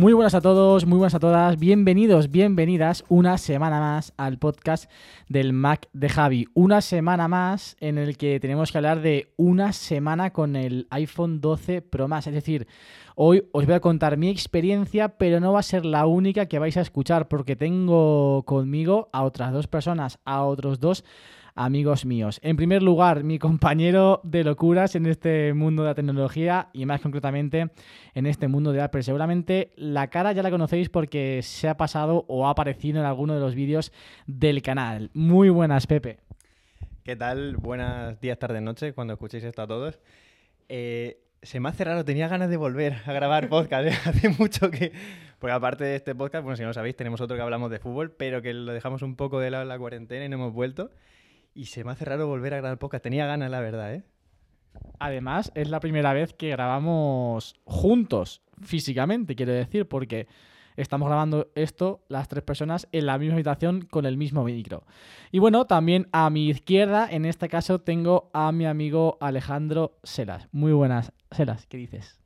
Muy buenas a todos, muy buenas a todas, bienvenidos, bienvenidas una semana más al podcast del Mac de Javi. Una semana más en el que tenemos que hablar de una semana con el iPhone 12 Pro Max. Es decir, hoy os voy a contar mi experiencia, pero no va a ser la única que vais a escuchar porque tengo conmigo a otras dos personas, a otros dos amigos míos. En primer lugar, mi compañero de locuras en este mundo de la tecnología y más concretamente en este mundo de Apple. Seguramente la cara ya la conocéis porque se ha pasado o ha aparecido en alguno de los vídeos del canal. Muy buenas, Pepe. ¿Qué tal? Buenos días, tardes, noches, cuando escuchéis esto a todos. Eh, se me hace raro, tenía ganas de volver a grabar podcast. ¿eh? Hace mucho que. Porque aparte de este podcast, bueno, si no lo sabéis, tenemos otro que hablamos de fútbol, pero que lo dejamos un poco de lado en la cuarentena y no hemos vuelto. Y se me hace raro volver a grabar podcast. Tenía ganas, la verdad, ¿eh? Además, es la primera vez que grabamos juntos, físicamente, quiero decir, porque estamos grabando esto, las tres personas, en la misma habitación con el mismo micro. Y bueno, también a mi izquierda, en este caso, tengo a mi amigo Alejandro Selas. Muy buenas, Selas, ¿qué dices?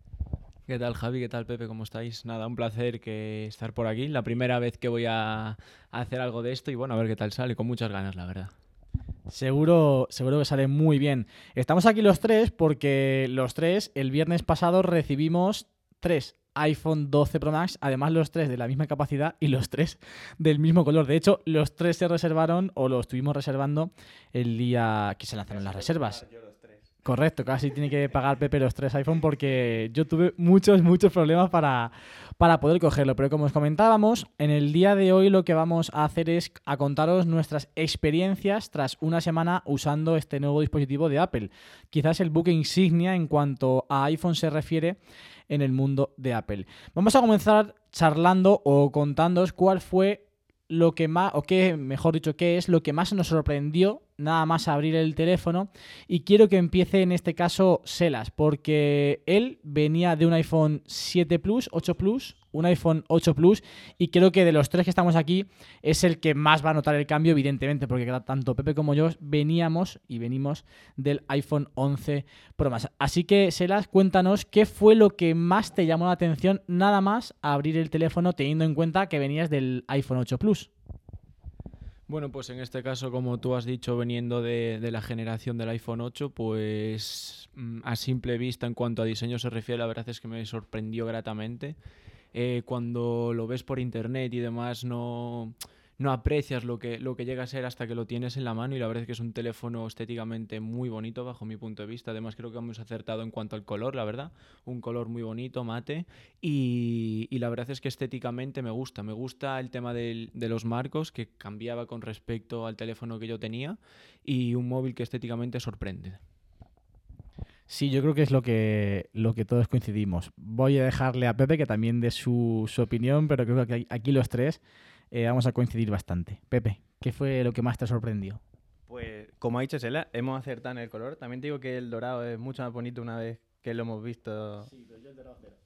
¿Qué tal Javi? ¿Qué tal Pepe? ¿Cómo estáis? Nada, un placer que estar por aquí. La primera vez que voy a hacer algo de esto y bueno, a ver qué tal sale, con muchas ganas, la verdad. Seguro, seguro que sale muy bien. Estamos aquí los tres porque los tres, el viernes pasado recibimos tres iPhone 12 Pro Max, además los tres de la misma capacidad y los tres del mismo color. De hecho, los tres se reservaron o los estuvimos reservando el día que se lanzaron las reservas. Correcto, casi tiene que pagar Pepe los tres iPhone porque yo tuve muchos, muchos problemas para, para poder cogerlo. Pero como os comentábamos, en el día de hoy lo que vamos a hacer es a contaros nuestras experiencias tras una semana usando este nuevo dispositivo de Apple. Quizás el buque insignia en cuanto a iPhone se refiere en el mundo de Apple. Vamos a comenzar charlando o contándoos cuál fue lo que más, o qué, mejor dicho, qué es lo que más nos sorprendió nada más abrir el teléfono. Y quiero que empiece en este caso Selas, porque él venía de un iPhone 7 Plus, 8 Plus, un iPhone 8 Plus, y creo que de los tres que estamos aquí es el que más va a notar el cambio, evidentemente, porque tanto Pepe como yo veníamos y venimos del iPhone 11 Pro Max. Así que, Selas, cuéntanos qué fue lo que más te llamó la atención nada más abrir el teléfono teniendo en cuenta que venías del iPhone 8 Plus. Bueno, pues en este caso, como tú has dicho, veniendo de, la generación del iPhone 8, pues mm, a simple vista en cuanto a diseño se refiere, la verdad es que me sorprendió gratamente. Eh, cuando lo ves por internet y demás, no no aprecias lo que, lo que llega a ser hasta que lo tienes en la mano y la verdad es que es un teléfono estéticamente muy bonito bajo mi punto de vista. Además creo que hemos acertado en cuanto al color, la verdad. Un color muy bonito, mate. Y, la verdad es que estéticamente me gusta. Me gusta el tema de los marcos que cambiaba con respecto al teléfono que yo tenía y un móvil que estéticamente sorprende. Sí, yo creo que es lo que, lo que todos coincidimos. Voy a dejarle a Pepe que también dé su, su opinión, pero creo que aquí los tres eh, vamos a coincidir bastante. Pepe, ¿qué fue lo que más te sorprendió? Pues, como ha dicho Sela, hemos acertado en el color. También digo que el dorado es mucho más bonito una vez que lo hemos visto. Sí, pero yo el dorado cero.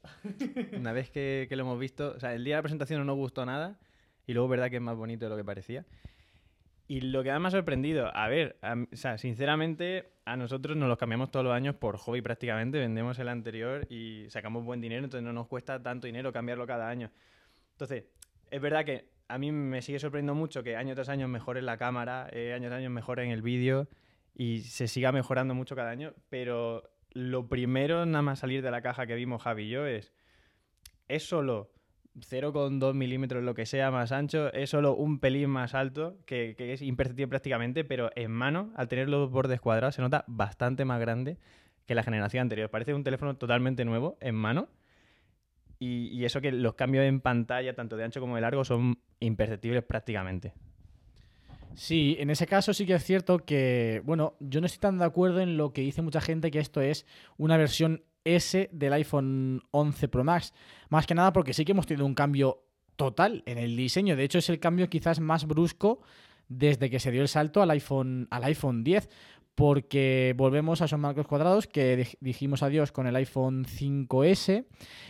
una vez que, que, lo hemos visto. O sea, el día de la presentación no nos gustó nada. Y luego, verdad que es más bonito de lo que parecía. Y lo que más me ha sorprendido, a ver, o sea, sinceramente, a nosotros nos los cambiamos todos los años por hobby prácticamente. Vendemos el anterior y sacamos buen dinero, entonces no nos cuesta tanto dinero cambiarlo cada año. Entonces, es verdad que a mí me sigue sorprendiendo mucho que año tras año mejore la cámara, eh, año tras año mejore en el vídeo y se siga mejorando mucho cada año, pero lo primero nada más salir de la caja que vimos Javi y yo es, es solo 0,2 milímetros, lo que sea más ancho, es solo un pelín más alto, que, que, es imperceptible prácticamente, pero en mano, al tener los bordes cuadrados, se nota bastante más grande que la generación anterior. Parece un teléfono totalmente nuevo en mano y, eso que los cambios en pantalla, tanto de ancho como de largo, son imperceptibles prácticamente. Sí, en ese caso sí que es cierto que, bueno, yo no estoy tan de acuerdo en lo que dice mucha gente que esto es una versión S del iPhone 11 Pro Max. Más que nada porque sí que hemos tenido un cambio total en el diseño. De hecho, es el cambio quizás más brusco desde que se dio el salto al iPhone, al iPhone 10. Porque volvemos a esos marcos cuadrados que dijimos adiós con el iPhone 5S.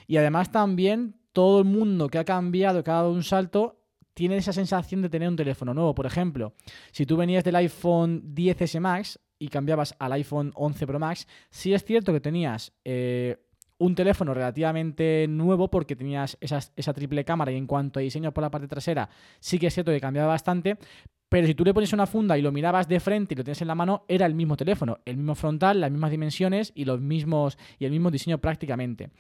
Y además también todo el mundo que ha cambiado, que ha dado un salto, tiene esa sensación de tener un teléfono nuevo. Por ejemplo, si tú venías del iPhone 10S Max y cambiabas al iPhone 11 Pro Max, sí es cierto que tenías eh, un teléfono relativamente nuevo porque tenías esa triple cámara y en cuanto a diseño por la parte trasera, sí que es cierto que cambiaba bastante, pero si tú le pones una funda y lo mirabas de frente y lo tienes en la mano, era el mismo teléfono, el mismo frontal, las mismas dimensiones y los mismos y el mismo diseño prácticamente.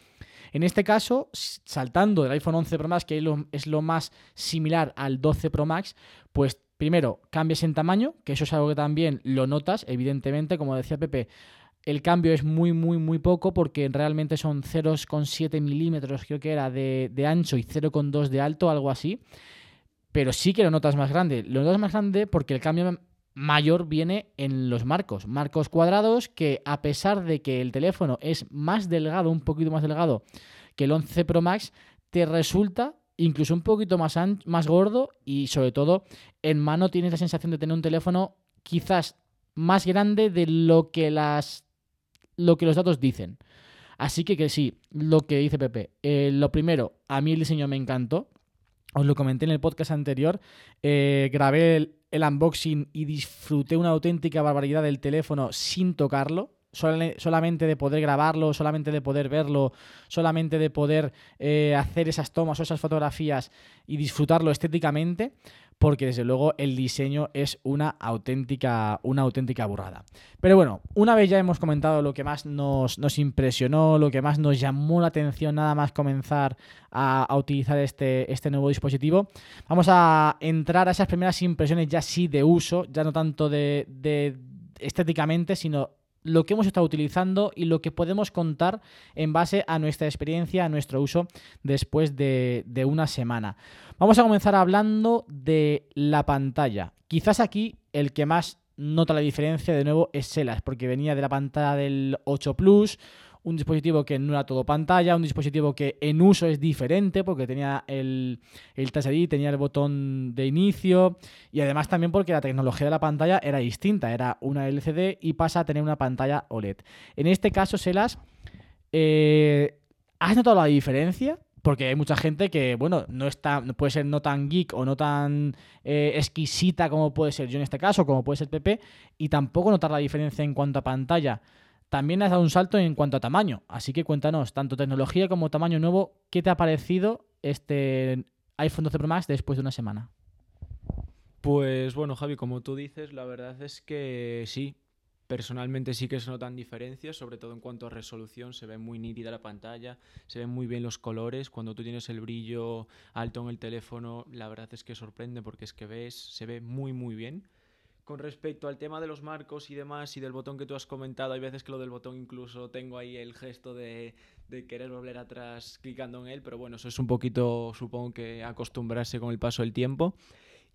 En este caso, saltando del iPhone 11 Pro Max, que es lo más similar al 12 Pro Max, pues primero cambias en tamaño, que eso es algo que también lo notas, evidentemente, como decía Pepe, el cambio es muy, muy, muy poco porque realmente son 0,7 milímetros, creo que era, de, de ancho y 0,2 de alto, algo así. Pero sí que lo notas más grande. Lo notas más grande porque el cambio mayor viene en los marcos. Marcos cuadrados que a pesar de que el teléfono es más delgado, un poquito más delgado que el 11 Pro Max, te resulta incluso un poquito más, más gordo y sobre todo en mano tienes la sensación de tener un teléfono quizás más grande de lo que las lo que los datos dicen. Así que, que sí, lo que dice Pepe. Eh, lo primero, a mí el diseño me encantó. Os lo comenté en el podcast anterior. Eh, grabé el, unboxing y disfruté una auténtica barbaridad del teléfono sin tocarlo. solamente de poder grabarlo, solamente de poder verlo, solamente de poder eh, hacer esas tomas o esas fotografías y disfrutarlo estéticamente, porque desde luego el diseño es una auténtica, una auténtica burrada. Pero bueno, una vez ya hemos comentado lo que más nos, impresionó, lo que más nos llamó la atención nada más comenzar a, utilizar este, este nuevo dispositivo, vamos a entrar a esas primeras impresiones ya sí de uso, ya no tanto de, de estéticamente, sino lo que hemos estado utilizando y lo que podemos contar en base a nuestra experiencia, a nuestro uso después de, una semana. Vamos a comenzar hablando de la pantalla. Quizás aquí el que más nota la diferencia de nuevo es Selas, porque venía de la pantalla del 8 Plus, un dispositivo que no era todo pantalla, un dispositivo que en uso es diferente porque tenía el, el tenía el botón de inicio y además también porque la tecnología de la pantalla era distinta, era una LCD y pasa a tener una pantalla OLED. En este caso, Selas, eh, ¿has notado la diferencia? Porque hay mucha gente que, bueno, no está, puede ser no tan geek o no tan eh, exquisita como puede ser yo en este caso, como puede ser Pepe, y tampoco notar la diferencia en cuanto a pantalla. También has dado un salto en cuanto a tamaño, así que cuéntanos, tanto tecnología como tamaño nuevo, ¿qué te ha parecido este iPhone 12 Pro Max después de una semana? Pues bueno, Javi, como tú dices, la verdad es que sí, Personalmente sí que se notan diferencias, sobre todo en cuanto a resolución, se ve muy nítida la pantalla, se ven muy bien los colores, cuando tú tienes el brillo alto en el teléfono, la verdad es que sorprende porque es que ves, se ve muy muy bien. Con respecto al tema de los marcos y demás y del botón que tú has comentado, hay veces que lo del botón incluso tengo ahí el gesto de, de querer volver atrás clicando en él, pero bueno, eso es un poquito, supongo que acostumbrarse con el paso del tiempo.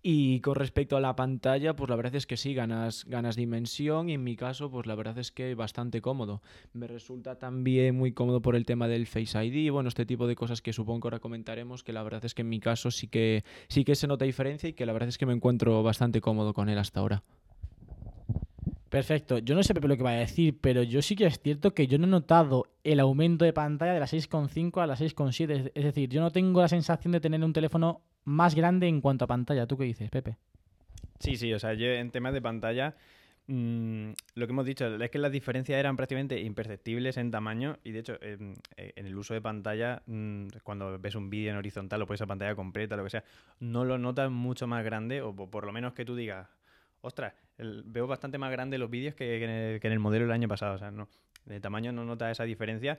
Y con respecto a la pantalla, pues la verdad es que sí, ganas, ganas dimensión y en mi caso, pues la verdad es que bastante cómodo. Me resulta también muy cómodo por el tema del Face ID bueno, este tipo de cosas que supongo que ahora comentaremos, que la verdad es que en mi caso sí que, sí que se nota diferencia y que la verdad es que me encuentro bastante cómodo con él hasta ahora. Perfecto. Yo no sé Pepe lo que va a decir, pero yo sí que es cierto que yo no he notado el aumento de pantalla de la 6.5 a la 6.7. Es decir, yo no tengo la sensación de tener un teléfono más grande en cuanto a pantalla. ¿Tú qué dices, Pepe? Sí, sí, o sea, yo en temas de pantalla, mm, lo que hemos dicho es que las diferencias eran prácticamente imperceptibles en tamaño y de hecho en, el uso de pantalla, mm, cuando ves un vídeo en horizontal o pones a pantalla completa, lo que sea, no lo notas mucho más grande o por lo menos que tú digas, ostras, veo bastante más grande los vídeos que, en el, modelo del año pasado, o sea, no, de tamaño no notas esa diferencia.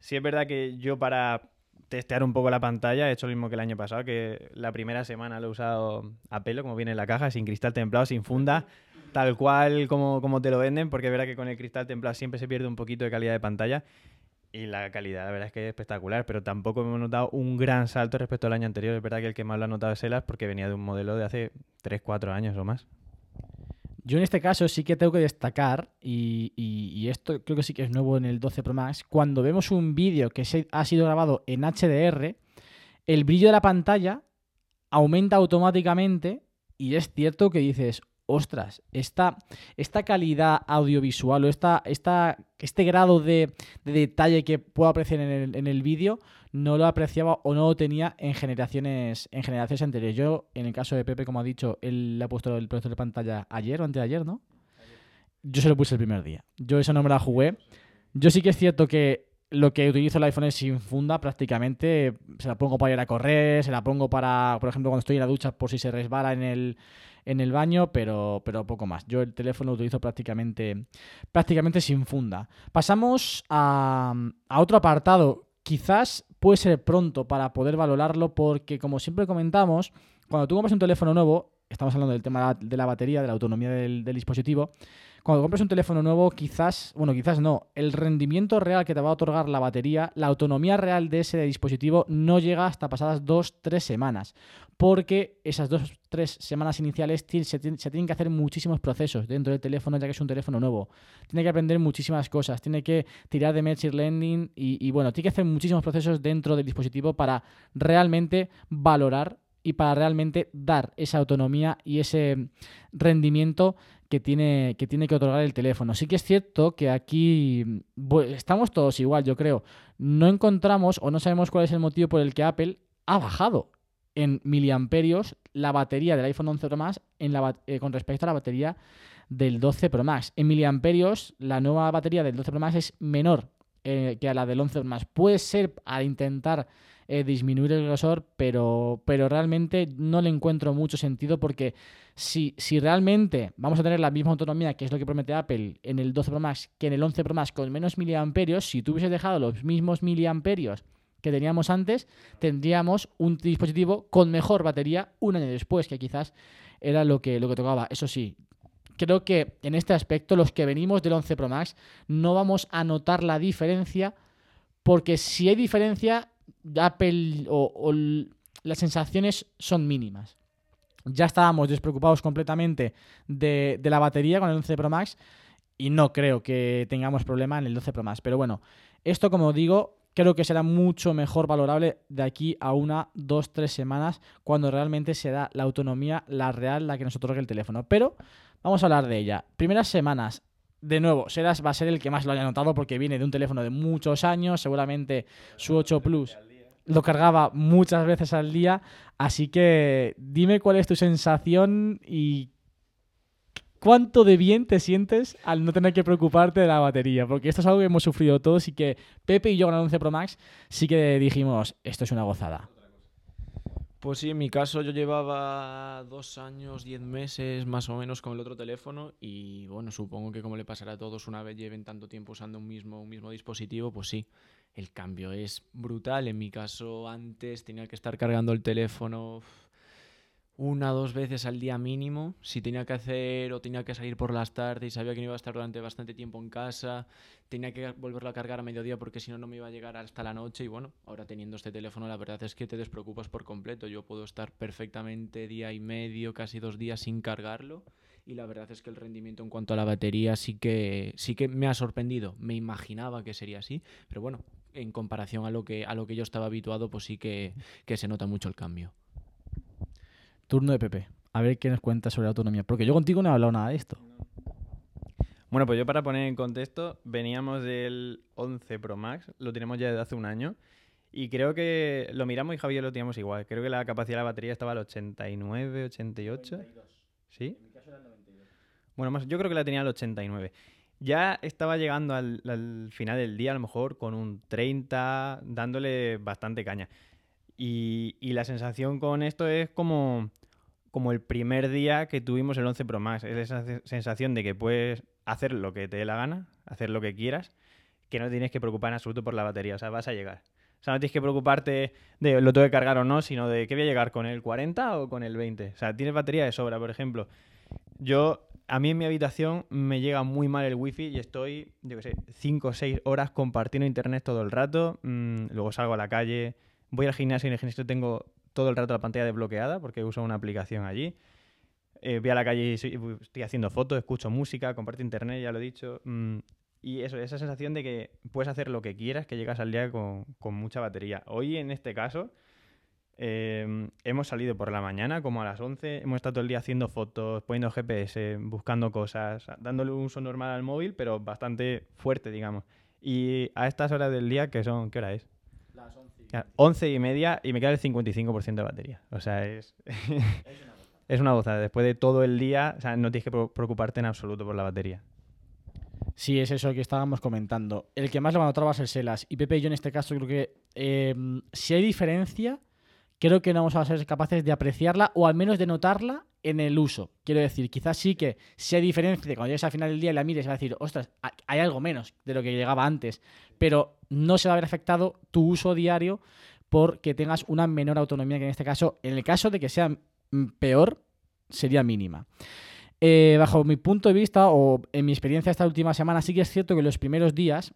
Sí es verdad que yo para testear un poco la pantalla. He hecho lo mismo que el año pasado, que la primera semana lo he usado a pelo, como viene en la caja, sin cristal templado, sin funda, tal cual como, como te lo venden, porque es verdad que con el cristal templado siempre se pierde un poquito de calidad de pantalla. Y la calidad, la verdad es que es espectacular, pero tampoco hemos notado un gran salto respecto al año anterior. Es verdad que el que más lo ha notado es Elas porque venía de un modelo de hace 3, 4 años o más. Yo en este caso sí que tengo que destacar, y, esto creo que sí que es nuevo en el 12 Pro Max, cuando vemos un vídeo que se, ha sido grabado en HDR, el brillo de la pantalla aumenta automáticamente y es cierto que dices, ostras, esta, esta calidad audiovisual o esta, esta, este grado de, de detalle que puedo apreciar en el, en el vídeo no lo apreciaba o no lo tenía en generaciones, en generaciones anteriores. Yo, en el caso de Pepe, como ha dicho, él le ha puesto el protector de pantalla ayer o antes de ayer, ¿no? Yo se lo puse el primer día. Yo esa no me la jugué. Yo sí que es cierto que lo que utilizo el iPhone es sin funda prácticamente. Se la pongo para ir a correr, se la pongo para, por ejemplo, cuando estoy en la ducha por si se resbala en el, en el baño, pero, pero poco más. Yo el teléfono lo utilizo prácticamente, prácticamente sin funda. Pasamos a, a otro apartado. Quizás puede ser pronto para poder valorarlo porque, como siempre comentamos, cuando tú compras un teléfono nuevo, estamos hablando del tema de la batería, de la autonomía del, dispositivo, cuando compras un teléfono nuevo, quizás, bueno, quizás no, el rendimiento real que te va a otorgar la batería, la autonomía real de ese dispositivo no llega hasta pasadas dos, tres semanas, porque esas dos, tres semanas iniciales se, ti- se tienen que hacer muchísimos procesos dentro del teléfono, ya que es un teléfono nuevo. Tiene que aprender muchísimas cosas, tiene que tirar de Machine Learning y, bueno, tiene que hacer muchísimos procesos dentro del dispositivo para realmente valorar y para realmente dar esa autonomía y ese rendimiento que tiene, que tiene que otorgar el teléfono. Sí que es cierto que aquí bu- estamos todos igual, yo creo. No encontramos o no sabemos cuál es el motivo por el que Apple ha bajado en miliamperios la batería del iPhone 11 Pro Max en eh, con respecto a la batería del 12 Pro Max. En miliamperios, la nueva batería del 12 Pro Max es menor eh, que a la del 11 Pro Max. Puede ser al intentar eh, disminuir el grosor, pero, pero realmente no le encuentro mucho sentido porque si, si realmente vamos a tener la misma autonomía, que es lo que promete Apple en el 12 Pro Max, que en el 11 Pro Max con menos miliamperios, si tú hubieses dejado los mismos miliamperios que teníamos antes, tendríamos un dispositivo con mejor batería un año después, que quizás era lo que, lo que tocaba. Eso sí, creo que en este aspecto los que venimos del 11 Pro Max no vamos a notar la diferencia porque si hay diferencia, Apple o, las sensaciones son mínimas. Ya estábamos despreocupados completamente de, de la batería con el 11 Pro Max y no creo que tengamos problema en el 12 Pro Max. Pero bueno, esto como digo, creo que será mucho mejor valorable de aquí a una, dos, tres semanas cuando realmente se da la autonomía, la real, la que nos otorga el teléfono. Pero vamos a hablar de ella. Primeras semanas, de nuevo, Seras va a ser el que más lo haya notado porque viene de un teléfono de muchos años, seguramente su 8 Plus lo cargaba muchas veces al día, así que dime cuál es tu sensación y cuánto de bien te sientes al no tener que preocuparte de la batería, porque esto es algo que hemos sufrido todos y que Pepe y yo con el 11 Pro Max sí que dijimos, esto es una gozada. Pues sí, en mi caso yo llevaba dos años, diez meses más o menos con el otro teléfono y bueno, supongo que como le pasará a todos una vez lleven tanto tiempo usando un mismo, un mismo dispositivo, pues sí, el cambio es brutal. En mi caso antes tenía que estar cargando el teléfono una o dos veces al día mínimo. Si tenía que hacer o tenía que salir por las tardes y sabía que no iba a estar durante bastante tiempo en casa, tenía que volverlo a cargar a mediodía porque si no, no me iba a llegar hasta la noche. Y bueno, ahora teniendo este teléfono, la verdad es que te despreocupas por completo. Yo puedo estar perfectamente día y medio, casi dos días sin cargarlo. Y la verdad es que el rendimiento en cuanto a la batería sí que, sí que me ha sorprendido. Me imaginaba que sería así, pero bueno, en comparación a lo que, a lo que yo estaba habituado, pues sí que, que se nota mucho el cambio. Turno de Pepe. A ver qué nos cuenta sobre la autonomía, porque yo contigo no he hablado nada de esto. Bueno, pues yo para poner en contexto, veníamos del 11 Pro Max, lo tenemos ya desde hace un año. Y creo que lo miramos y Javier lo teníamos igual. Creo que la capacidad de la batería estaba al 89, 88. ¿Sí? Bueno, más, yo creo que la tenía al 89. Ya estaba llegando al, al final del día, a lo mejor con un 30, dándole bastante caña. Y, la sensación con esto es como, como el primer día que tuvimos el 11 Pro Max. Es esa se- sensación de que puedes hacer lo que te dé la gana, hacer lo que quieras, que no tienes que preocupar en absoluto por la batería. O sea, vas a llegar. O sea, no tienes que preocuparte de lo tengo que cargar o no, sino de que voy a llegar con el 40 o con el 20. O sea, tienes batería de sobra, por ejemplo. Yo a mí en mi habitación me llega muy mal el wifi y estoy, yo qué sé, 5 o 6 horas compartiendo internet todo el rato. mm, luego salgo a la calle, voy al gimnasio y en el gimnasio tengo todo el rato la pantalla desbloqueada porque uso una aplicación allí. Eh, voy a la calle y soy- estoy haciendo fotos, escucho música, comparto internet, ya lo he dicho. mm, y eso, esa sensación de que puedes hacer lo que quieras, que llegas al día con, con mucha batería. Hoy, en este caso, eh, hemos salido por la mañana, como a las 11, hemos estado todo el día haciendo fotos, poniendo GPS, buscando cosas, dándole un uso normal al móvil, pero bastante fuerte, digamos. Y a estas horas del día, que son, ¿qué hora es? Ya, 11 y media y me queda el 55% de batería. O sea, es, es una gozada. Después de todo el día, o sea, no tienes que preocuparte en absoluto por la batería. Sí, es eso que estábamos comentando. El que más lo va a notar va a ser Selas. Y Pepe y yo en este caso creo que eh, si hay diferencia, creo que no vamos a ser capaces de apreciarla o al menos de notarla en el uso. Quiero decir, quizás sí que hay diferencia, cuando llegues al final del día y la mires, va a decir, ostras, ha- hay algo menos de lo que llegaba antes. Pero no se va a ver afectado tu uso diario porque tengas una menor autonomía que en este caso, en el caso de que sea mm, peor, sería mínima. Eh, bajo mi punto de vista o en mi experiencia esta última semana, sí que es cierto que los primeros días,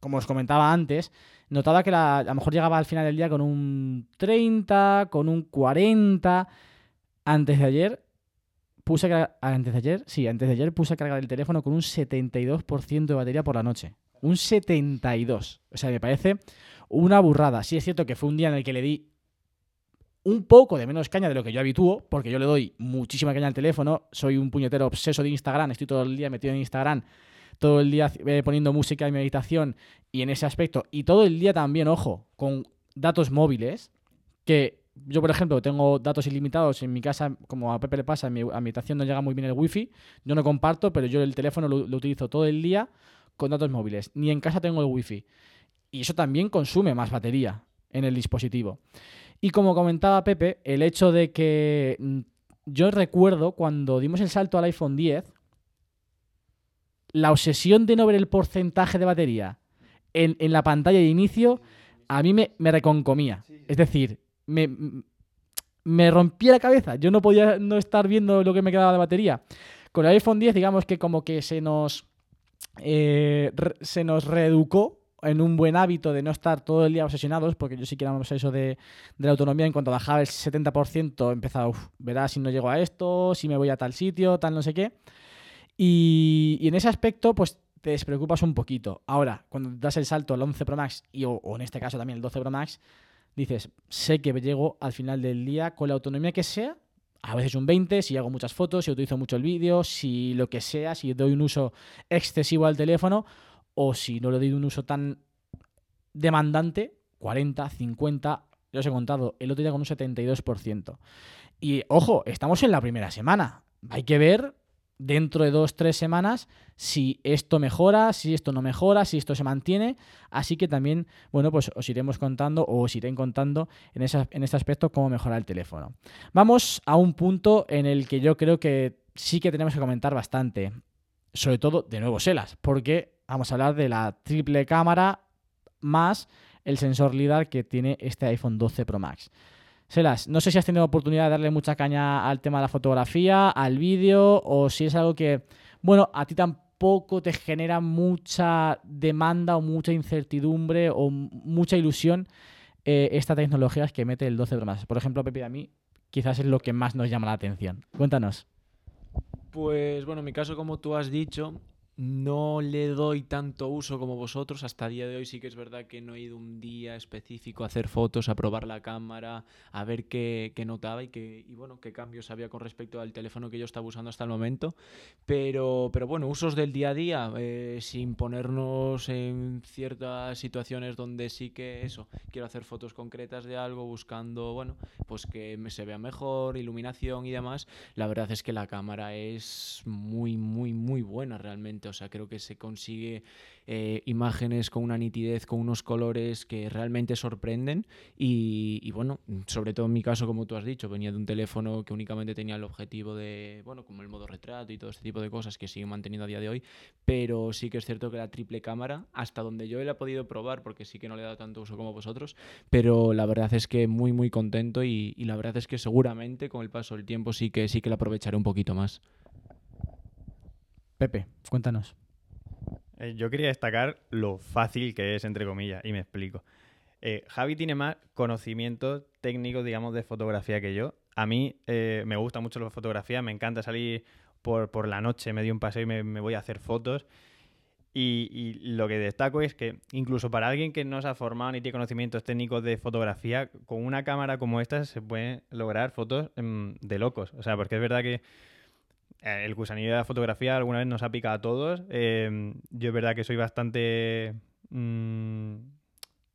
como os comentaba antes, notaba que la- a lo mejor llegaba al final del día con un 30, con un 40. Antes de ayer puse a cargar- antes de ayer, sí, antes de ayer puse a cargar el teléfono con un 72% de batería por la noche. Un 72. O sea, me parece una burrada. Sí es cierto que fue un día en el que le di un poco de menos caña de lo que yo habitúo, porque yo le doy muchísima caña al teléfono, soy un puñetero obseso de Instagram, estoy todo el día metido en Instagram, todo el día eh, poniendo música en mi habitación y en ese aspecto, y todo el día también, ojo, con datos móviles, que yo, por ejemplo, tengo datos ilimitados en mi casa, como a Pepe le pasa, en mi, a habitación no llega muy bien el wifi, yo no comparto, pero yo el teléfono lo, lo utilizo todo el día con datos móviles, ni en casa tengo el wifi. Y eso también consume más batería en el dispositivo. Y como comentaba Pepe, el hecho de que mm, yo recuerdo cuando dimos el salto al iPhone 10, la obsesión de no ver el porcentaje de batería en, en la pantalla de inicio a mí me, me reconcomía. Es decir, me, me rompía la cabeza. Yo no podía no estar viendo lo que me quedaba de batería. Con el iPhone 10, digamos que como que se nos, eh, re- se nos reeducó en un buen hábito de no estar todo el día obsesionados, porque yo sí que era obseso de, de la autonomía. En cuanto bajaba el 70%, empezaba, uff, verás si no llego a esto, si me voy a tal sitio, tal no sé qué. Y, en ese aspecto, pues te despreocupas un poquito. Ahora, cuando das el salto al 11 Pro Max, y, o, en este caso también el 12 Pro Max, dices, sé que llego al final del día con la autonomía que sea, a veces un 20, si hago muchas fotos, si utilizo mucho el vídeo, si lo que sea, si doy un uso excesivo al teléfono, o si no le doy un uso tan demandante, 40, 50, ya os he contado, el otro día con un 72%. Y ojo, estamos en la primera semana. Hay que ver dentro de dos, tres semanas si esto mejora, si esto no mejora, si esto se mantiene. Así que también, bueno, pues os iremos contando o os iré contando en, esa- en este aspecto cómo mejorar el teléfono. Vamos a un punto en el que yo creo que sí que tenemos que comentar bastante. Sobre todo, de nuevo, Selas, porque vamos a hablar de la triple cámara más el sensor LIDAR que tiene este iPhone 12 Pro Max. Selas, no sé si has tenido oportunidad de darle mucha caña al tema de la fotografía, al vídeo, o si es algo que, bueno, a ti tampoco te genera mucha demanda o mucha incertidumbre o mucha ilusión eh, esta tecnología que mete el 12 Pro Max. Por ejemplo, Pepe, a mí quizás es lo que más nos llama la atención. Cuéntanos. Pues bueno, en mi caso, como tú has dicho, no le doy tanto uso como vosotros. Hasta el día de hoy sí que es verdad que no he ido un día específico a hacer fotos, a probar la cámara, a ver qué, qué notaba y, qué, y bueno, qué cambios había con respecto al teléfono que yo estaba usando hasta el momento. Pero, pero bueno, usos del día a día, eh, sin ponernos en ciertas situaciones donde sí que eso, quiero hacer fotos concretas de algo, buscando, bueno, pues que se vea mejor, iluminación y demás. La verdad es que la cámara es muy, muy, muy buena realmente. O sea, creo que se consigue eh, imágenes con una nitidez, con unos colores que realmente sorprenden. Y, y bueno, sobre todo en mi caso, como tú has dicho, venía de un teléfono que únicamente tenía el objetivo de, bueno, como el modo retrato y todo este tipo de cosas que sigue manteniendo a día de hoy. Pero sí que es cierto que la triple cámara, hasta donde yo la he podido probar, porque sí que no le he dado tanto uso como vosotros, pero la verdad es que muy, muy contento y, y la verdad es que seguramente con el paso del tiempo sí que, sí que la aprovecharé un poquito más. Pepe, cuéntanos. Eh, yo quería destacar lo fácil que es, entre comillas, y me explico. Eh, Javi tiene más conocimientos técnicos, digamos, de fotografía que yo. A mí eh, me gusta mucho la fotografía, me encanta salir por, por la noche, me doy un paseo y me, voy a hacer fotos. Y, lo que destaco es que incluso para alguien que no se ha formado ni tiene conocimientos técnicos de fotografía, con una cámara como esta se pueden lograr fotos em, de locos. O sea, porque es verdad que el gusanillo de la fotografía alguna vez nos ha picado a todos. Em, yo es verdad que soy bastante... mm,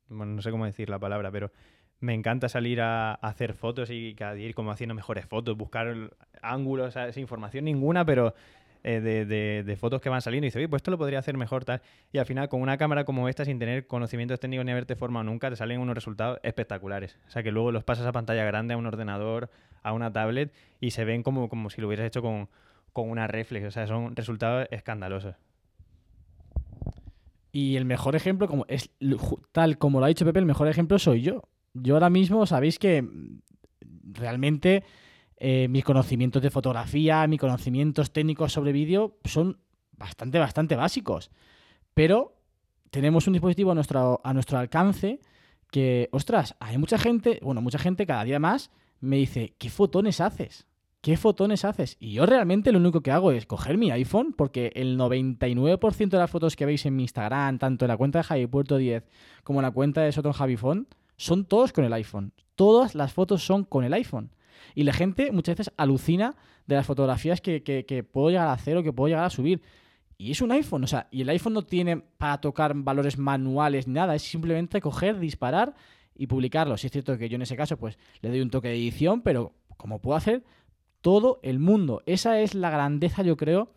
bueno, no sé cómo decir la palabra, pero me encanta salir a, hacer fotos y cada día ir como haciendo mejores fotos, buscar ángulos, sin información ninguna, pero eh, de, de- de fotos que van saliendo y dice, oye, pues esto lo podría hacer mejor tal. Y al final con una cámara como esta, sin tener conocimientos técnicos ni haberte formado nunca, te salen unos resultados espectaculares. O sea que luego los pasas a pantalla grande, a un ordenador, a una tablet y se ven como, como si lo hubieras hecho con, con una reflex. O sea, son resultados escandalosos. Y el mejor ejemplo, como es tal como lo ha dicho Pepe, el mejor ejemplo soy yo. Yo ahora mismo sabéis que mm, realmente eh, mis conocimientos de fotografía, mis conocimientos técnicos sobre vídeo son bastante, bastante básicos. Pero tenemos un dispositivo a nuestro alcance que, ostras, hay mucha gente, bueno, mucha gente cada día más me dice, ¿qué fotones haces? ¿Qué fotones haces? Y yo realmente lo único que hago es coger mi iPhone, porque el 99% de las fotos que veis en mi Instagram, tanto en la cuenta de Javi Puerto 10 como en la cuenta de Soton Javifón, son todos con el iPhone. Todas las fotos son con el iPhone. Y la gente muchas veces alucina de las fotografías que, puedo llegar a hacer o que puedo llegar a subir. Y es un iPhone, o sea, y el iPhone no tiene para tocar valores manuales ni nada, es simplemente coger, disparar y publicarlo. Si es cierto que yo en ese caso pues le doy un toque de edición, pero como puedo hacer todo el mundo. Esa es la grandeza, yo creo,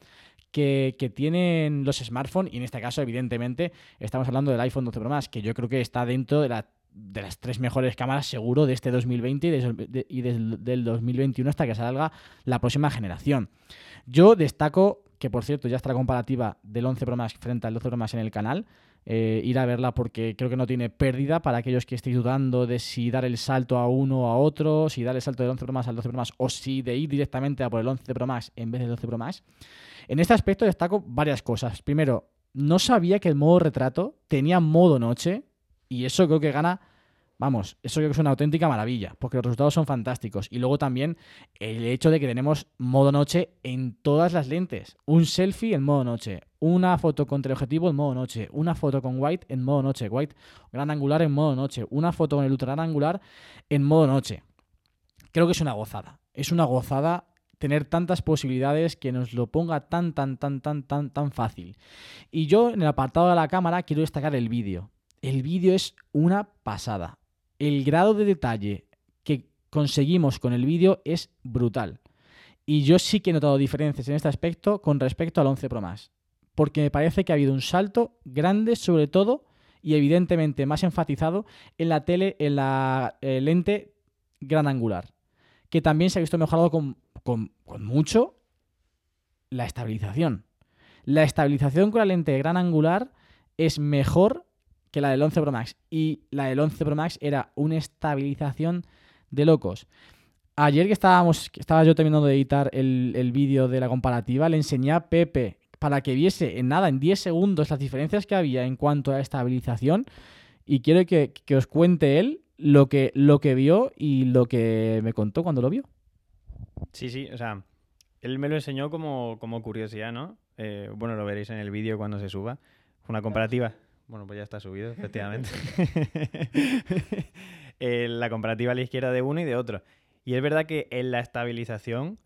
que, que tienen los smartphones y en este caso, evidentemente, estamos hablando del iPhone 12 Pro Max, que yo creo que está dentro de, la- de las tres mejores cámaras seguro de este 2020 y, de- de- y del, del 2021 hasta que salga la próxima generación. Yo destaco que, por cierto, ya está la comparativa del 11 Pro Max frente al 12 Pro Max en el canal. Eh, ir a verla porque creo que no tiene pérdida para aquellos que estéis dudando de si dar el salto a uno o a otro, si dar el salto del 11 Pro Max al 12 Pro Max o si de ir directamente a por el 11 Pro Max en vez del 12 Pro Max. En este aspecto destaco varias cosas. Primero, no sabía que el modo retrato tenía modo noche y eso creo que gana, vamos, eso creo que es una auténtica maravilla porque los resultados son fantásticos. Y luego también el hecho de que tenemos modo noche en todas las lentes. Un selfie en modo noche, una foto con teleobjetivo en modo noche, una foto con white en modo noche, white gran angular en modo noche, una foto con el ultra gran angular en modo noche. Creo que es una gozada. Es una gozada tener tantas posibilidades que nos lo ponga tan, tan, tan, tan, tan, tan fácil. Y yo en el apartado de la cámara quiero destacar el vídeo. El vídeo es una pasada. El grado de detalle que conseguimos con el vídeo es brutal. Y yo sí que he notado diferencias en este aspecto con respecto al 11 Pro Max. Porque me parece que ha habido un salto grande, sobre todo, y evidentemente más enfatizado en la tele, en la eh, lente gran angular. Que también se ha visto mejorado con, con- con mucho la estabilización. La estabilización con la lente gran angular es mejor que la del 11 Pro Max. Y la del 11 Pro Max era una estabilización de locos. Ayer que estábamos, que estaba yo terminando de editar el, el vídeo de la comparativa, le enseñé a Pepe para que viese en nada, en 10 segundos, las diferencias que había en cuanto a estabilización. Y quiero que, que os cuente él lo que, lo que vio y lo que me contó cuando lo vio. Sí, sí, o sea, él me lo enseñó como, como curiosidad, ¿no? Eh, bueno, lo veréis en el vídeo cuando se suba. Una comparativa. Bueno, pues ya está subido, efectivamente. Eh, la comparativa a la izquierda de uno y de otro. Y es verdad que en la estabilización,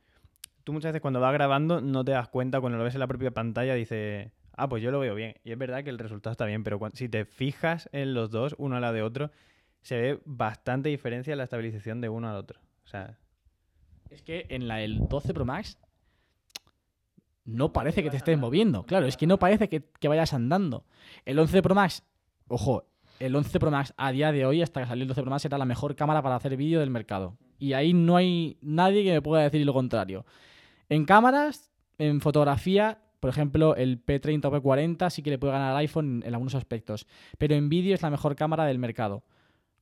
tú muchas veces cuando vas grabando no te das cuenta, cuando lo ves en la propia pantalla dices, ah, pues yo lo veo bien. Y es verdad que el resultado está bien, pero si te fijas en los dos, uno al lado de otro, se ve bastante diferencia en la estabilización de uno al otro. O sea, Es que en la del 12 Pro Max no parece que te estés moviendo. Claro, es que no parece que, vayas andando. El 11 Pro Max, ojo, el 11 Pro Max a día de hoy, hasta que salió el 12 Pro Max, era la mejor cámara para hacer vídeo del mercado. Y ahí no hay nadie que me pueda decir lo contrario. En cámaras, en fotografía, por ejemplo, el P30 o P40 sí que le puede ganar al iPhone en algunos aspectos. Pero en vídeo es la mejor cámara del mercado.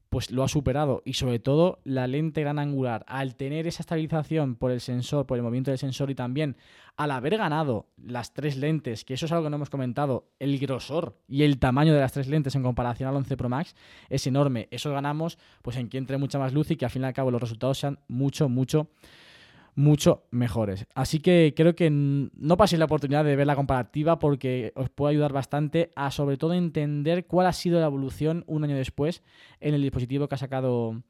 Pues lo ha superado. Y sobre todo la lente gran angular, al tener esa estabilización por el sensor, por el movimiento del sensor y también al haber ganado las tres lentes, que eso es algo que no hemos comentado, el grosor y el tamaño de las tres lentes en comparación al 11 Pro Max es enorme. Eso ganamos pues en que entre mucha más luz y que al fin y al cabo los resultados sean mucho, mucho mucho mejores. Así que creo que no paséis la oportunidad de ver la comparativa porque os puede ayudar bastante a sobre todo entender cuál ha sido la evolución un año después en el dispositivo que ha sacado,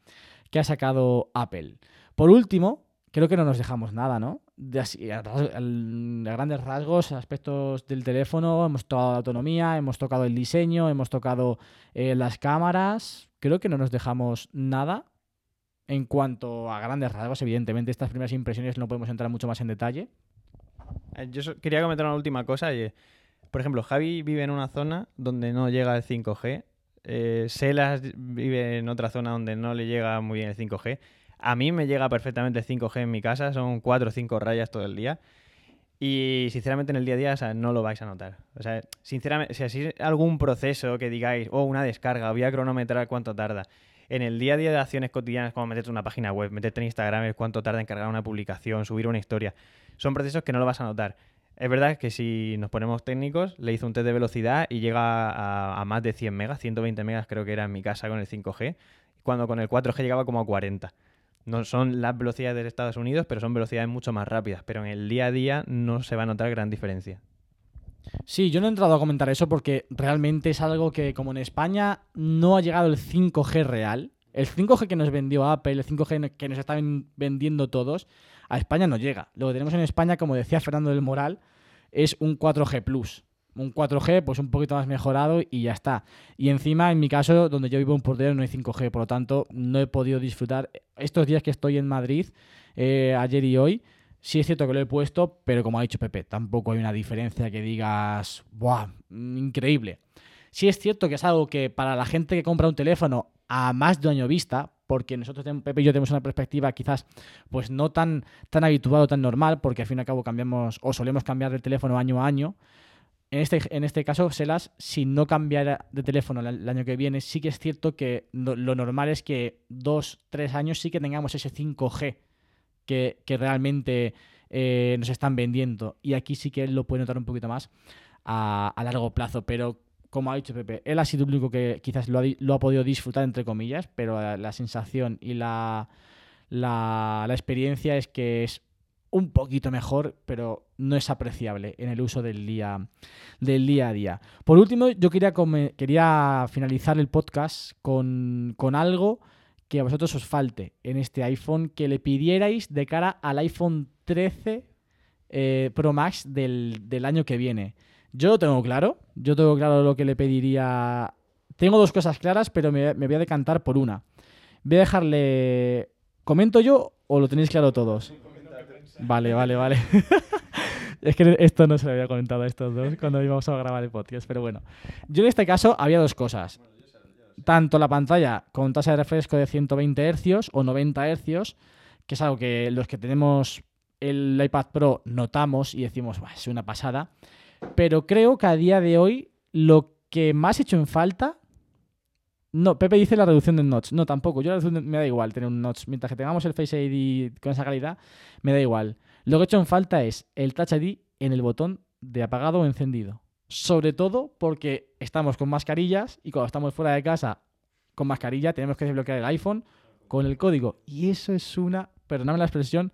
que ha sacado Apple. Por último, creo que no nos dejamos nada, ¿no? De, grandes rasgos, aspectos del teléfono, hemos tocado la autonomía, hemos tocado el diseño, hemos tocado eh, las cámaras. Creo que no nos dejamos nada en cuanto a grandes rasgos, evidentemente, estas primeras impresiones no podemos entrar mucho más en detalle. Eh, yo quería comentar una última cosa. Por ejemplo, Javi vive en una zona donde no llega el 5G. Eh, Selas vive en otra zona donde no le llega muy bien el 5G. A mí me llega perfectamente el 5G en mi casa, son 4 o 5 rayas todo el día. Y sinceramente en el día a día no lo vais a notar. O sea, sinceramente, si así algún proceso que digáis, o oh, una descarga, voy a cronometrar cuánto tarda en el día a día de acciones cotidianas, como meterte una página web, meterte en Instagram, cuánto tarda en cargar una publicación, subir una historia, son procesos que no lo vas a notar. Es verdad que si nos ponemos técnicos, le hizo un test de velocidad y llega a, más de 100 megas, 120 megas creo que era en mi casa con el 5G, cuando con el 4G llegaba como a 40. No son las velocidades de Estados Unidos, pero son velocidades mucho más rápidas. Pero en el día a día no se va a notar gran diferencia. Sí, yo no he entrado a comentar eso porque realmente es algo que, como en España no ha llegado el 5G real, el 5G que nos vendió Apple, el 5G que nos están vendiendo todos, a España no llega. Lo que tenemos en España, como decía Fernando del Moral, es un 4G Plus. Un 4G, pues un poquito más mejorado y ya está. Y encima, en mi caso, donde yo vivo en Portero, no hay 5G, por lo tanto, no he podido disfrutar. Estos días que estoy en Madrid, eh, ayer y hoy, Sí es cierto que lo he puesto, pero como ha dicho Pepe, tampoco hay una diferencia que digas, ¡buah! Increíble. Sí es cierto que es algo que para la gente que compra un teléfono a más de un año vista, porque nosotros, Pepe y yo, tenemos una perspectiva quizás pues no tan, tan habituada o tan normal, porque al fin y al cabo cambiamos o solemos cambiar de teléfono año a año. En este, en este caso, Selas, si no cambiara de teléfono el, año que viene, sí que es cierto que lo normal es que dos, tres años sí que tengamos ese 5G que, realmente eh, nos están vendiendo. Y aquí sí que él lo puede notar un poquito más a, largo plazo. Pero como ha dicho Pepe, él ha sido el único que quizás lo ha, podido disfrutar, entre comillas, pero la, sensación y la, la, experiencia es que es un poquito mejor, pero no es apreciable en el uso del día, del día a día. Por último, yo quería, quería finalizar el podcast con, con algo que a vosotros os falte en este iPhone que le pidierais de cara al iPhone 13 eh, Pro Max del, año que viene. Yo lo tengo claro, yo tengo claro lo que le pediría. Tengo dos cosas claras, pero me, voy a decantar por una. Voy a dejarle. ¿Comento yo o lo tenéis claro todos? Vale, vale, vale. es que esto no se lo había comentado a estos dos cuando íbamos a grabar el podcast, pero bueno. Yo en este caso había dos cosas tanto la pantalla con tasa de refresco de 120 Hz o 90 Hz, que es algo que los que tenemos el iPad Pro notamos y decimos, es una pasada, pero creo que a día de hoy lo que más he hecho en falta... No, Pepe dice la reducción del notch. No, tampoco. Yo me da igual tener un notch. Mientras que tengamos el Face ID con esa calidad, me da igual. Lo que he hecho en falta es el Touch ID en el botón de apagado o encendido sobre todo porque estamos con mascarillas y cuando estamos fuera de casa con mascarilla tenemos que desbloquear el iPhone con el código. Y eso es una, perdóname la expresión,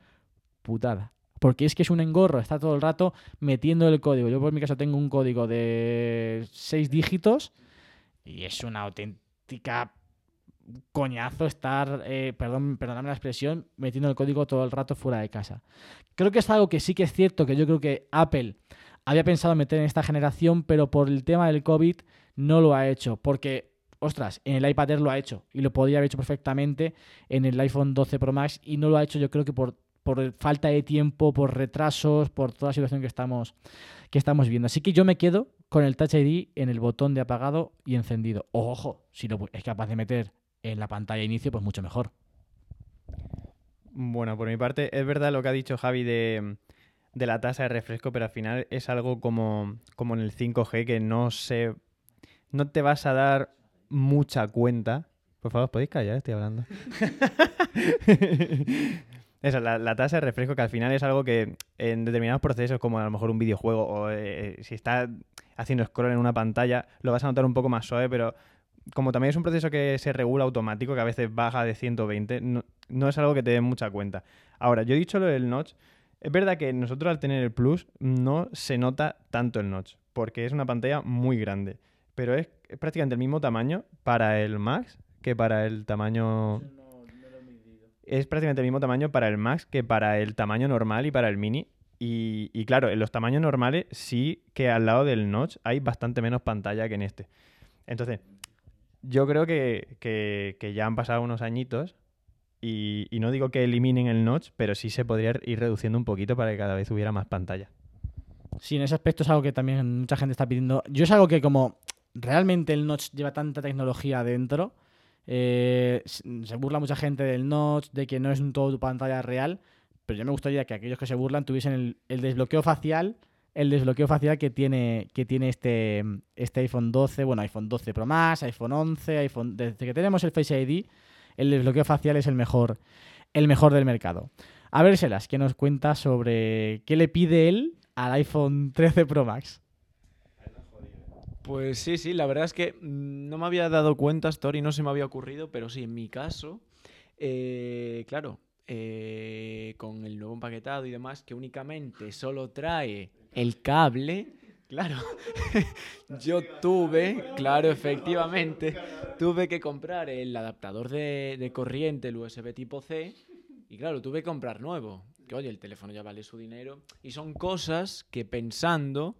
putada. Porque es que es un engorro, está todo el rato metiendo el código. Yo por mi caso tengo un código de seis dígitos y es una auténtica coñazo estar, eh, perdón, perdóname la expresión, metiendo el código todo el rato fuera de casa. Creo que es algo que sí que es cierto, que yo creo que Apple había pensado meter en esta generación, pero por el tema del COVID no lo ha hecho, porque, ostras, en el iPad Air lo ha hecho y lo podría haber hecho perfectamente en el iPhone 12 Pro Max y no lo ha hecho yo creo que por, falta de tiempo, por retrasos, por toda la situación que estamos, que estamos viendo. Así que yo me quedo con el Touch ID en el botón de apagado y encendido. Ojo, si lo es capaz de meter en la pantalla de inicio, pues mucho mejor. Bueno, por mi parte, es verdad lo que ha dicho Javi de, de la tasa de refresco, pero al final es algo como, como en el 5G que no se. no te vas a dar mucha cuenta, Por favor, ¿podéis callar? Estoy hablando. Eso, la, la tasa de refresco, que al final es algo que en determinados procesos, como a lo mejor un videojuego, o eh, si estás haciendo scroll en una pantalla, lo vas a notar un poco más suave, pero como también es un proceso que se regula automático, que a veces baja de 120, no, no es algo que te dé mucha cuenta. Ahora, yo he dicho lo del notch, es verdad que nosotros al tener el Plus no se nota tanto el notch, porque es una pantalla muy grande, pero es prácticamente el mismo tamaño para el Max que para el tamaño... Es prácticamente el mismo tamaño para el Max que para el tamaño normal y para el Mini. Y, claro, en los tamaños normales sí que al lado del notch hay bastante menos pantalla que en este. Entonces, yo creo que, que- que ya han pasado unos añitos y, no digo que eliminen el notch, pero sí se podría ir reduciendo un poquito para que cada vez hubiera más pantalla. Sí, en ese aspecto es algo que también mucha gente está pidiendo. Yo es algo que como realmente el notch lleva tanta tecnología dentro, eh, se burla mucha gente del notch, de que no es un todo tu pantalla real, pero yo me gustaría que aquellos que se burlan tuviesen el, el desbloqueo facial, el desbloqueo facial que tiene, que tiene este, este iPhone 12, bueno, iPhone 12 Pro Max, iPhone 11, iPhone, desde que tenemos el Face ID, el desbloqueo facial es el mejor, el mejor del mercado. A ver, Selas, ¿qué nos cuenta sobre qué le pide él al iPhone 13 Pro Max? Pues sí, sí, la verdad es que mm, no me había dado cuenta, Story, no se me había ocurrido, pero sí, en mi caso, eh, claro, eh, con el nuevo empaquetado y demás, que únicamente solo trae el cable, claro, yo tuve, claro, efectivamente, tuve que comprar el adaptador de, corriente, el USB tipo C, y claro, tuve que comprar nuevo, que oye, el teléfono ya vale su dinero, y son cosas que pensando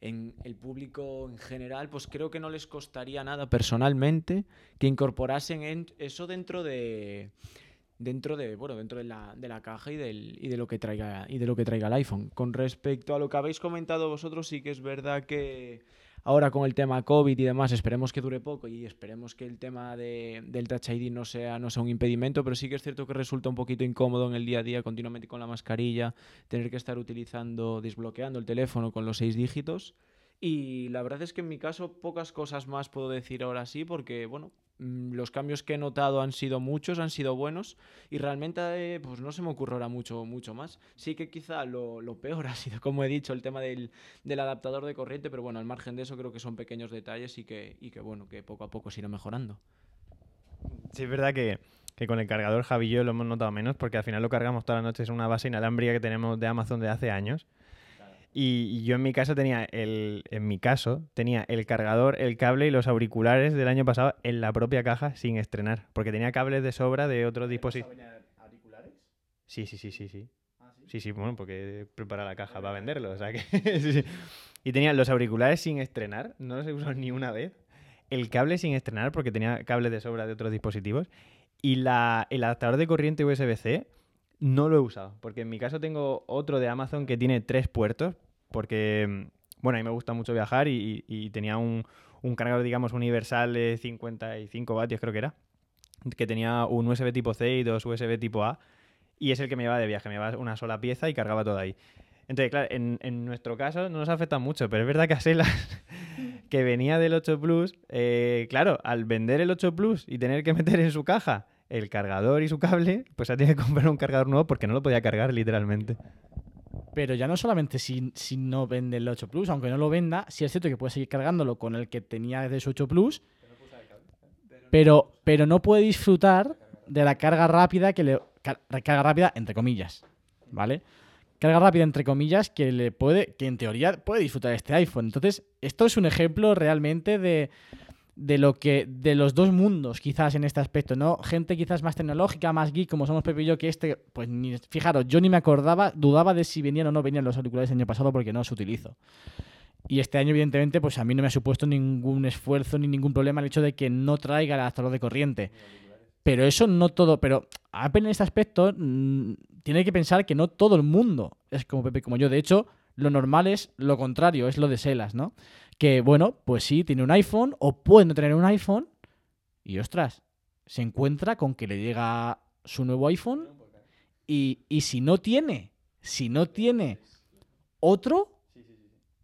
en el público en general, pues creo que no les costaría nada personalmente que incorporasen en- eso dentro de dentro de bueno dentro de la, de la caja y del y de lo que traiga y de lo que traiga el iPhone. Con respecto a lo que habéis comentado vosotros, sí que es verdad que ahora con el tema COVID y demás, esperemos que dure poco y esperemos que el tema de, del Touch ID no sea, no sea un impedimento, pero sí que es cierto que resulta un poquito incómodo en el día a día continuamente con la mascarilla, tener que estar utilizando, desbloqueando el teléfono con los seis dígitos. Y la verdad es que en mi caso pocas cosas más puedo decir ahora sí, porque bueno, los cambios que he notado han sido muchos, han sido buenos y realmente eh, pues no se me ocurre ahora mucho, mucho más. Sí que quizá lo, lo peor ha sido, como he dicho, el tema del, del adaptador de corriente, pero bueno, al margen de eso creo que son pequeños detalles y que, y que bueno, que poco a poco se irá mejorando. Sí, es verdad que, que con el cargador Javi y yo lo hemos notado menos porque al final lo cargamos todas las noches en una base inalámbrica que tenemos de Amazon de hace años. Y, y yo en mi caso tenía el en mi caso tenía el cargador, el cable y los auriculares del año pasado en la propia caja sin estrenar, porque tenía cables de sobra de otros dispositivos. Sí, sí, sí, sí, sí. Sí, sí, bueno, porque prepara la caja para venderlo, o sea que sí, sí. Y tenía los auriculares sin estrenar, no los he usado ni una vez. El cable sin estrenar porque tenía cables de sobra de otros dispositivos. Y la, el adaptador de corriente USB-C no lo he usado, porque en mi caso tengo otro de Amazon que tiene tres puertos, porque, mm, bueno, a mí me gusta mucho viajar y, tenía un, un cargador, digamos, universal de 55 vatios, creo que era, que tenía un USB tipo C y dos USB tipo A, y es el que me llevaba de viaje, me llevaba una sola pieza y cargaba todo ahí. Entonces, claro, en, en nuestro caso no nos afecta mucho, pero es verdad que a Selas, que venía del 8 Plus, eh, claro, al vender el 8 Plus y tener que meter en su caja el cargador y su cable, pues ha tenido que comprar un cargador nuevo porque no lo podía cargar literalmente. Pero ya no solamente si, si no vende el 8 Plus, aunque no lo venda, sí es cierto que puede seguir cargándolo con el que tenía desde su 8 Plus, pero, pero no puede disfrutar de la carga rápida que le. car- Carga rápida, entre comillas. ¿Vale? Carga rápida, entre comillas, que le puede. que en teoría puede disfrutar este iPhone. Entonces, esto es un ejemplo realmente de. De lo que. de los dos mundos, quizás, en este aspecto, ¿no? Gente quizás más tecnológica, más geek, como somos Pepe y yo, que este, pues. Fijaros, yo ni me acordaba, dudaba de si venían o no venían los auriculares el año pasado porque no los utilizo. Y este año, evidentemente, pues a mí no me ha supuesto ningún esfuerzo ni ningún problema el hecho de que no traiga el adaptador de corriente. Pero eso no todo. Pero Apple en este aspecto mm, tiene que pensar que no todo el mundo es como Pepe, como yo. De hecho, lo normal es lo contrario, es lo de Selas, ¿no? Que bueno, pues sí, tiene un iPhone o puede no tener un iPhone y ostras, se encuentra con que le llega su nuevo iPhone y, y si no tiene, si no tiene otro,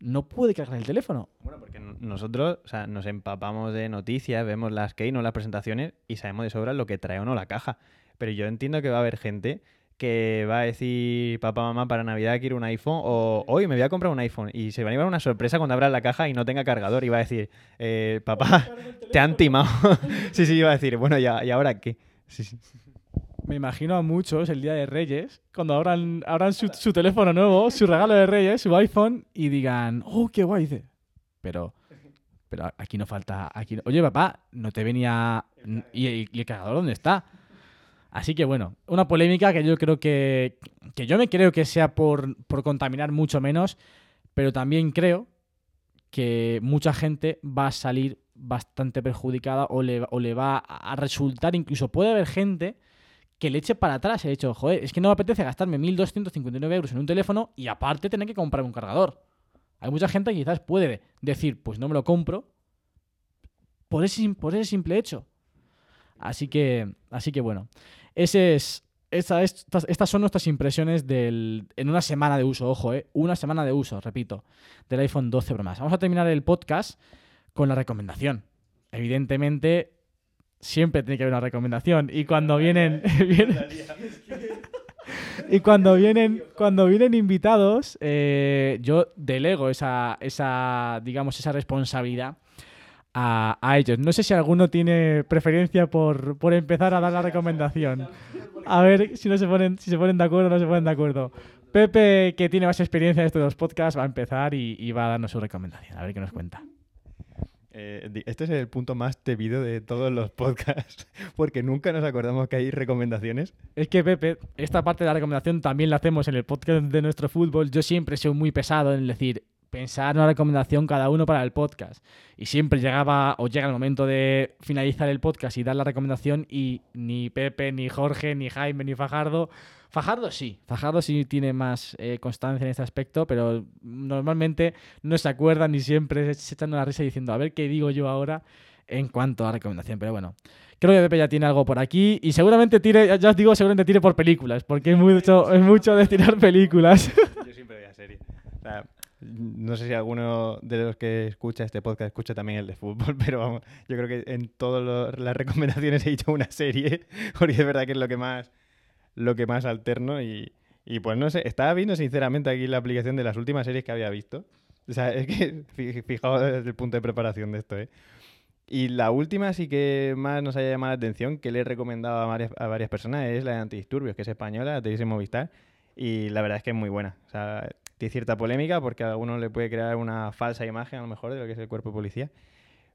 no puede cargar el teléfono. Bueno, porque no, nosotros, o sea, nos empapamos de noticias, vemos las keynote, las presentaciones y sabemos de sobra lo que trae o no la caja. Pero yo entiendo que va a haber gente que va a decir, papá, mamá, para Navidad quiero un iPhone o hoy me voy a comprar un iPhone y se va a llevar una sorpresa cuando abra la caja y no tenga cargador y va a decir, eh, papá, te han timado. sí, sí, iba a decir, bueno, ¿y, y ahora qué? Sí, sí. Me imagino a muchos el día de Reyes, cuando abran, abran su, su teléfono nuevo, su regalo de Reyes, su iPhone, y digan, oh, qué guay, dice. Pero, pero aquí no falta. Aquí no- Oye, papá, no te venía. ¿Y, y- y el cargador dónde está? Así que bueno, una polémica que yo creo que. que yo me creo que sea por, por contaminar mucho menos, pero también creo que mucha gente va a salir bastante perjudicada o le, o le va a resultar, incluso puede haber gente que le eche para atrás el hecho, joder, es que no me apetece gastarme 1.259 euros en un teléfono y aparte tener que comprar un cargador. Hay mucha gente que quizás puede decir, pues no me lo compro por ese, por ese simple hecho. Así que, así que bueno, ese es, esa- estas, estas son nuestras impresiones del, en una semana de uso, ojo, eh, una semana de uso, repito, del iPhone 12 Pro Max. Vamos a terminar el podcast con la recomendación. Evidentemente, siempre tiene que haber una recomendación. Y cuando vienen. vienen- y cuando vienen, cuando vienen invitados, eh, yo delego esa, esa, digamos, esa responsabilidad a, a ellos. No sé si alguno tiene preferencia por, por empezar a dar la recomendación. A ver si no se ponen, si se ponen de acuerdo o no se ponen de acuerdo. Pepe, que tiene más experiencia en estos dos podcasts, va a empezar y, y va a darnos su recomendación. A ver qué nos cuenta. Eh, este es el punto más temido de todos los podcasts, porque nunca nos acordamos que hay recomendaciones. Es que, Pepe, esta parte de la recomendación también la hacemos en el podcast de nuestro fútbol. Yo siempre soy muy pesado en decir, pensar una recomendación cada uno para el podcast. Y siempre llegaba o llega el momento de finalizar el podcast y dar la recomendación y ni Pepe, ni Jorge, ni Jaime, ni Fajardo. Fajardo sí, Fajardo sí tiene más eh, constancia en este aspecto, pero normalmente no se acuerdan ni siempre se echan la risa diciendo, a ver qué digo yo ahora en cuanto a recomendación. Pero bueno, Creo que Pepe ya tiene algo por aquí y seguramente tire, ya- os digo, seguramente tire por películas, porque es mucho, es mucho de tirar películas. Yo siempre veía serie. O sea, no sé si alguno de los que escucha este podcast escucha también el de fútbol, pero vamos, yo creo que en todas las recomendaciones he dicho una serie, porque es verdad que es lo que más, lo que más alterno y, y pues no sé, estaba viendo sinceramente aquí la aplicación de las últimas series que había visto. O sea, es que fi- fijaos desde el punto de preparación de esto, ¿eh? Y la última sí que más nos haya llamado la atención, que le he recomendado a varias, a varias personas, es la de Antidisturbios, que es española, la tenéis en Movistar. Y la verdad es que es muy buena. O sea, tiene cierta polémica porque a algunos le puede crear una falsa imagen a lo mejor de lo que es el cuerpo de policía.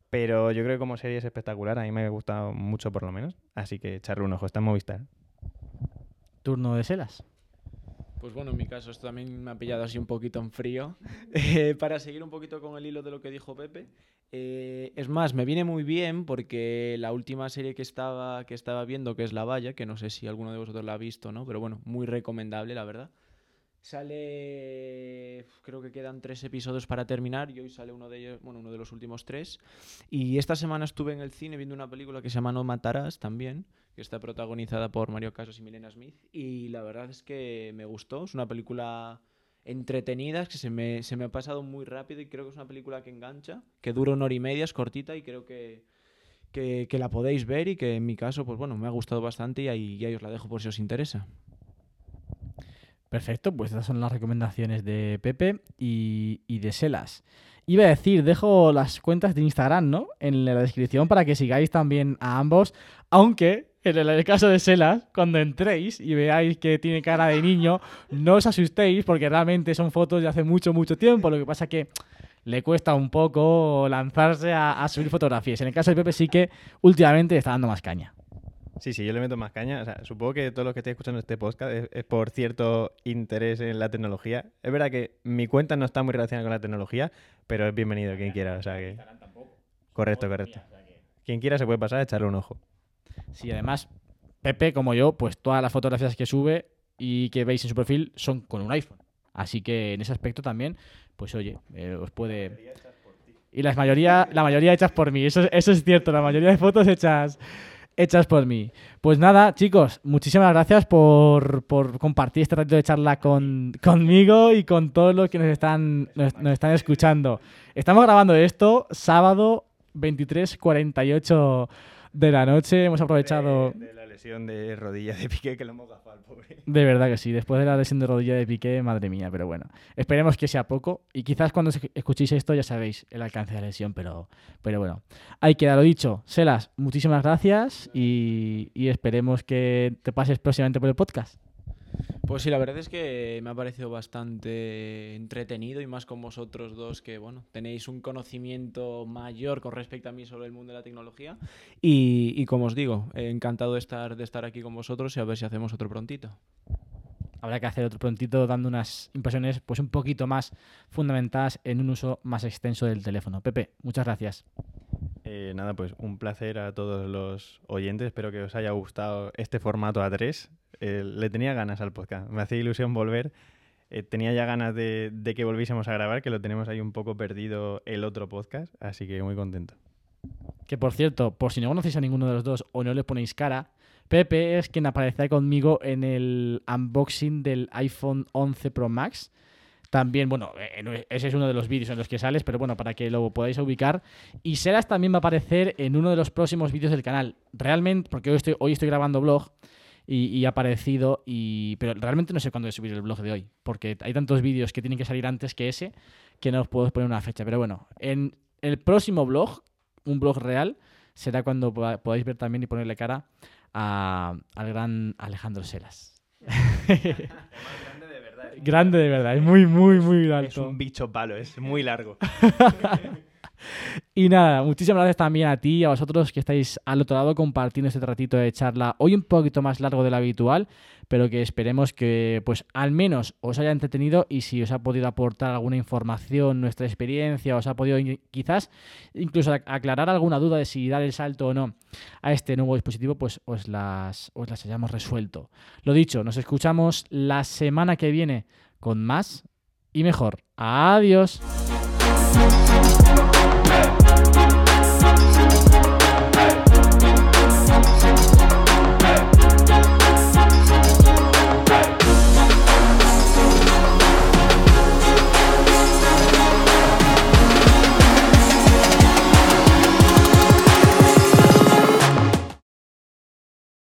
Pero yo creo que como serie es espectacular, a mí me ha gustado mucho por lo menos. Así que echarle un ojo, está en Movistar. Turno de Selas. Pues bueno, en mi caso esto también me ha pillado así un poquito en frío. Eh, para seguir un poquito con el hilo de lo que dijo Pepe. eh, es más, me viene muy bien porque la última serie que estaba, que estaba viendo, que es La Valla, que no sé si alguno de vosotros la ha visto, ¿no? Pero bueno, muy recomendable, la verdad. Sale, creo que quedan tres episodios para terminar y hoy sale uno de ellos, bueno, uno de los últimos tres. Y esta semana estuve en el cine viendo una película que se llama No Matarás también, que está protagonizada por Mario Casas y Milena Smith. Y la verdad es que me gustó. Es una película entretenida, que se me, se me ha pasado muy rápido y creo que es una película que engancha, que dura una hora y media, es cortita y creo que, que, que la podéis ver y que en mi caso, pues bueno, me ha gustado bastante y ahí, y ahí os la dejo por si os interesa. Perfecto, pues estas son las recomendaciones de Pepe y, de Selas. Iba a decir, dejo las cuentas de Instagram, ¿no? En la descripción para que sigáis también a ambos. Aunque, en el, caso de Selas, cuando entréis y veáis que tiene cara de niño, no os asustéis porque realmente son fotos de hace mucho, mucho tiempo. Lo que pasa que le cuesta un poco lanzarse a, a subir fotografías. En el caso de Pepe sí que últimamente le está dando más caña. Sí, sí, yo le meto más caña. O sea, supongo que todos los que estéis escuchando este podcast es, es por cierto interés en la tecnología. Es verdad que mi cuenta no está muy relacionada con la tecnología, pero es bienvenido quien quiera. O sea que... Correcto, correcto. Quien quiera se puede pasar a echarle un ojo. Sí, además, Pepe, como yo, pues todas las fotografías que sube y que veis en su perfil son con un iPhone. Así que en ese aspecto también, pues oye, eh, os puede... Y la mayoría, la mayoría hechas por mí, eso, eso es cierto, la mayoría de fotos hechas, hechas por mí. Pues nada, chicos, muchísimas gracias por, por compartir este ratito de charla con, conmigo y con todos los que nos están, nos, están escuchando. Estamos grabando esto sábado 23.48 de la noche. Hemos aprovechado... de rodilla de Piqué que lo hemos gafado al pobre. De verdad que sí, después de la lesión de rodilla de Piqué, madre mía, pero bueno, esperemos que sea poco y quizás cuando escuchéis esto ya sabéis el alcance de la lesión, pero, pero bueno, ahí queda lo dicho. Selas, muchísimas gracias y, y esperemos que te pases próximamente por el podcast. Pues sí, la verdad es que me ha parecido bastante entretenido y más con vosotros dos que, bueno, tenéis un conocimiento mayor con respecto a mí sobre el mundo de la tecnología. Y, como os digo, encantado de estar, de estar aquí con vosotros y a ver si hacemos otro prontito. Habrá que hacer otro prontito dando unas impresiones pues un poquito más fundamentadas en un uso más extenso del teléfono. Pepe, muchas gracias. Eh, nada, pues un placer a todos los oyentes. Espero que os haya gustado este formato a tres. Eh, le tenía ganas al podcast. Me hacía ilusión volver. Eh, tenía ya ganas de, que volviésemos a grabar, que lo tenemos ahí un poco perdido el otro podcast. Así que muy contento. Que por cierto, por si no conocéis a ninguno de los dos o no le ponéis cara, Pepe es quien aparecerá conmigo en el unboxing del iPhone 11 Pro Max. También, bueno, eh, no- ese es uno de los vídeos en los que sales, pero bueno, para que lo podáis ubicar. Y Seras también va a aparecer en uno de los próximos vídeos del canal. Realmente, porque hoy estoy, hoy estoy grabando blog y, ha aparecido, y, pero realmente no sé cuándo voy a subir el blog de hoy, porque hay tantos vídeos que tienen que salir antes que ese que no os puedo poner una fecha. Pero bueno, en el próximo blog, un blog real, será cuando podáis ver también y ponerle cara a- al gran Alejandro Selas. Grande de verdad, es muy, muy, muy Es alto. un bicho palo, es muy largo. Y nada, muchísimas gracias también a ti y a vosotros que estáis al otro lado compartiendo este ratito de charla, hoy un poquito más largo de lo habitual, pero que esperemos que pues al menos os haya entretenido y si os ha podido aportar alguna información, nuestra experiencia, os ha podido quizás incluso ac- aclarar alguna duda de si dar el salto o no a este nuevo dispositivo, pues os las, os las hayamos resuelto. Lo dicho, nos escuchamos la semana que viene con más y mejor. Adiós.